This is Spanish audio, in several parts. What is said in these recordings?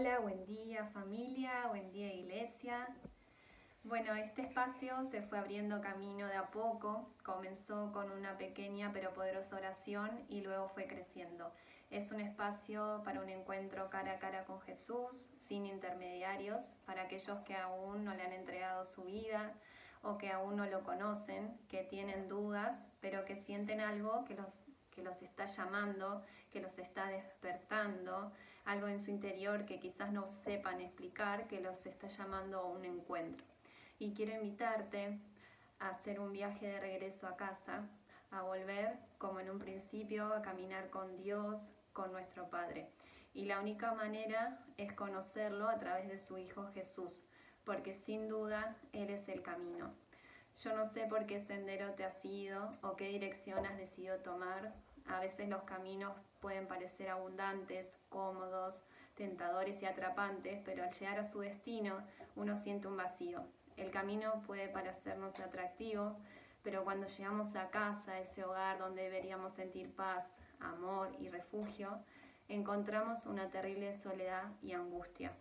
Hola, buen día familia, buen día iglesia. Bueno, este espacio se fue abriendo camino de a poco, comenzó con una pequeña pero poderosa oración y luego fue creciendo. Es un espacio para un encuentro cara a cara con Jesús, sin intermediarios, para aquellos que aún no le han entregado su vida o que aún no lo conocen, que tienen dudas, pero que sienten algo que los, que los está llamando, que los está despertando, algo en su interior que quizás no sepan explicar, que los está llamando a un encuentro y quiero invitarte a hacer un viaje de regreso a casa, a volver como en un principio, a caminar con Dios, con nuestro Padre. Y la única manera es conocerlo a través de su Hijo Jesús, porque sin duda eres el camino. Yo no sé por qué sendero te has ido o qué dirección has decidido tomar. A veces los caminos pueden parecer abundantes, cómodos, tentadores y atrapantes, pero al llegar a su destino uno siente un vacío. El camino puede parecernos atractivo, pero cuando llegamos a casa, ese hogar donde deberíamos sentir paz, amor y refugio, encontramos una terrible soledad y angustia.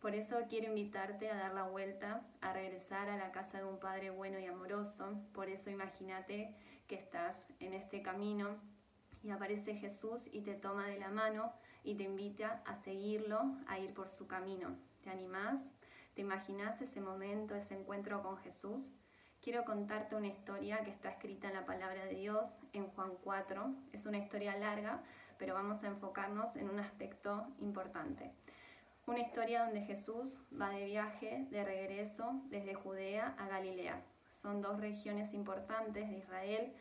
Por eso quiero invitarte a dar la vuelta, a regresar a la casa de un Padre bueno y amoroso. Por eso imagínate que estás en este camino y aparece Jesús y te toma de la mano y te invita a seguirlo, a ir por su camino. ¿Te animás? ¿Te imaginas ese momento, ese encuentro con Jesús? Quiero contarte una historia que está escrita en la palabra de Dios en Juan 4. Es una historia larga, pero vamos a enfocarnos en un aspecto importante. Una historia donde Jesús va de viaje, de regreso, desde Judea a Galilea. Son dos regiones importantes de Israel,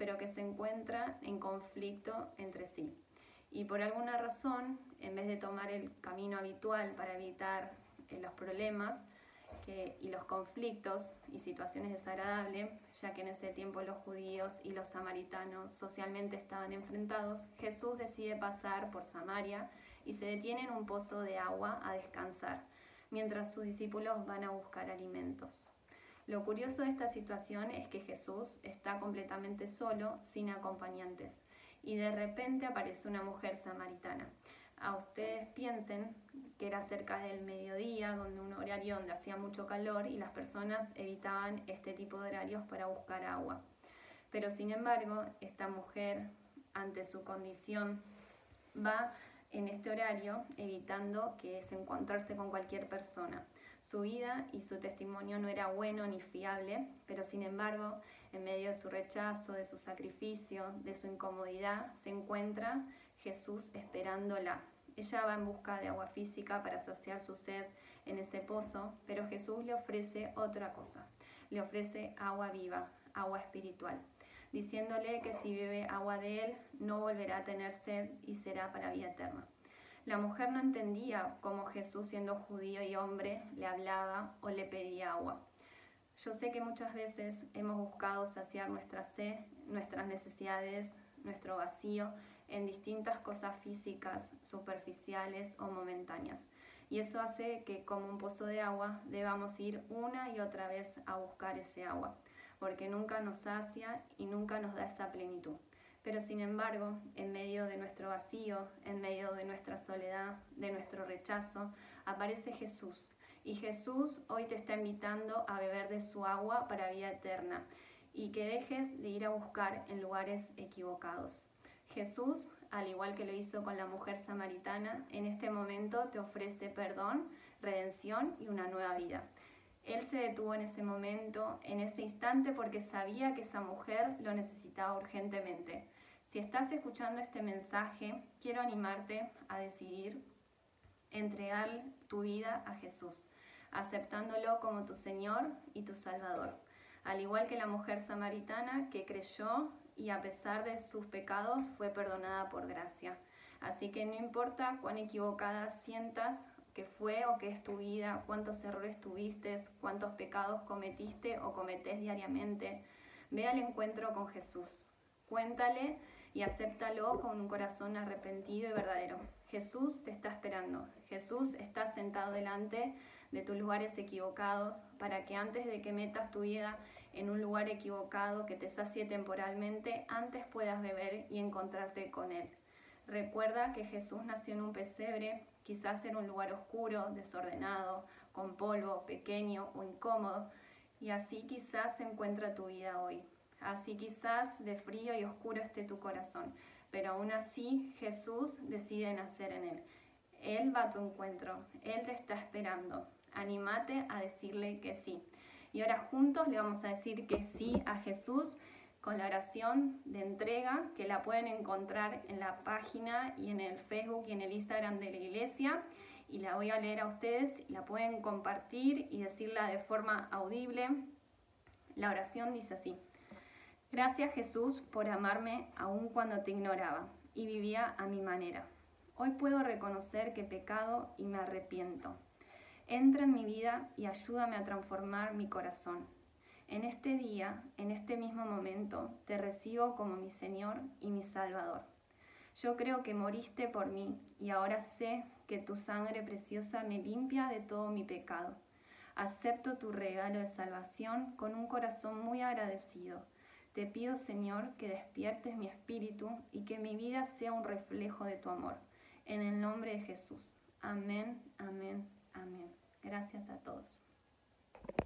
pero que se encuentran en conflicto entre sí. Y por alguna razón, en vez de tomar el camino habitual para evitar los problemas y los conflictos y situaciones desagradables, ya que en ese tiempo los judíos y los samaritanos socialmente estaban enfrentados, Jesús decide pasar por Samaria y se detiene en un pozo de agua a descansar, mientras sus discípulos van a buscar alimentos. Lo curioso de esta situación es que Jesús está completamente solo, sin acompañantes, y de repente aparece una mujer samaritana a ustedes piensen que era cerca del mediodía, donde un horario donde hacía mucho calor y las personas evitaban este tipo de horarios para buscar agua. Pero sin embargo, esta mujer, ante su condición, va en este horario evitando que es encontrarse con cualquier persona. Su vida y su testimonio no era bueno ni fiable, pero sin embargo, en medio de su rechazo, de su sacrificio, de su incomodidad, se encuentra Jesús esperándola. Ella va en busca de agua física para saciar su sed en ese pozo, pero Jesús le ofrece otra cosa. Le ofrece agua viva, agua espiritual, diciéndole que si bebe agua de él no volverá a tener sed y será para vida eterna. La mujer no entendía cómo Jesús, siendo judío y hombre, le hablaba o le pedía agua. Yo sé que muchas veces hemos buscado saciar nuestra sed, nuestras necesidades, nuestro vacío en distintas cosas físicas, superficiales o momentáneas. Y eso hace que como un pozo de agua debamos ir una y otra vez a buscar ese agua, porque nunca nos sacia y nunca nos da esa plenitud. Pero sin embargo, en medio de nuestro vacío, en medio de nuestra soledad, de nuestro rechazo, aparece Jesús. Y Jesús hoy te está invitando a beber de su agua para vida eterna y que dejes de ir a buscar en lugares equivocados. Jesús, al igual que lo hizo con la mujer samaritana, en este momento te ofrece perdón, redención y una nueva vida. Él se detuvo en ese momento, en ese instante, porque sabía que esa mujer lo necesitaba urgentemente. Si estás escuchando este mensaje, quiero animarte a decidir entregar tu vida a Jesús, aceptándolo como tu Señor y tu Salvador. Al igual que la mujer samaritana que creyó y a pesar de sus pecados fue perdonada por gracia. Así que no importa cuán equivocada sientas que fue o que es tu vida, cuántos errores tuviste, cuántos pecados cometiste o cometés diariamente, ve al encuentro con Jesús. Cuéntale y acéptalo con un corazón arrepentido y verdadero. Jesús te está esperando. Jesús está sentado delante de tus lugares equivocados para que antes de que metas tu vida en un lugar equivocado que te sacie temporalmente, antes puedas beber y encontrarte con Él. Recuerda que Jesús nació en un pesebre, Quizás era un lugar oscuro, desordenado, con polvo, pequeño o incómodo. Y así quizás se encuentra tu vida hoy. Así quizás de frío y oscuro esté tu corazón. Pero aún así Jesús decide nacer en él. Él va a tu encuentro. Él te está esperando. Anímate a decirle que sí. Y ahora juntos le vamos a decir que sí a Jesús con la oración de entrega que la pueden encontrar en la página y en el Facebook y en el Instagram de la iglesia. Y la voy a leer a ustedes la pueden compartir y decirla de forma audible. La oración dice así. Gracias Jesús por amarme aun cuando te ignoraba y vivía a mi manera. Hoy puedo reconocer que he pecado y me arrepiento. Entra en mi vida y ayúdame a transformar mi corazón. En este día, en este mismo momento, te recibo como mi Señor y mi Salvador. Yo creo que moriste por mí y ahora sé que tu sangre preciosa me limpia de todo mi pecado. Acepto tu regalo de salvación con un corazón muy agradecido. Te pido, Señor, que despiertes mi espíritu y que mi vida sea un reflejo de tu amor. En el nombre de Jesús. Amén, amén, amén. Gracias a todos.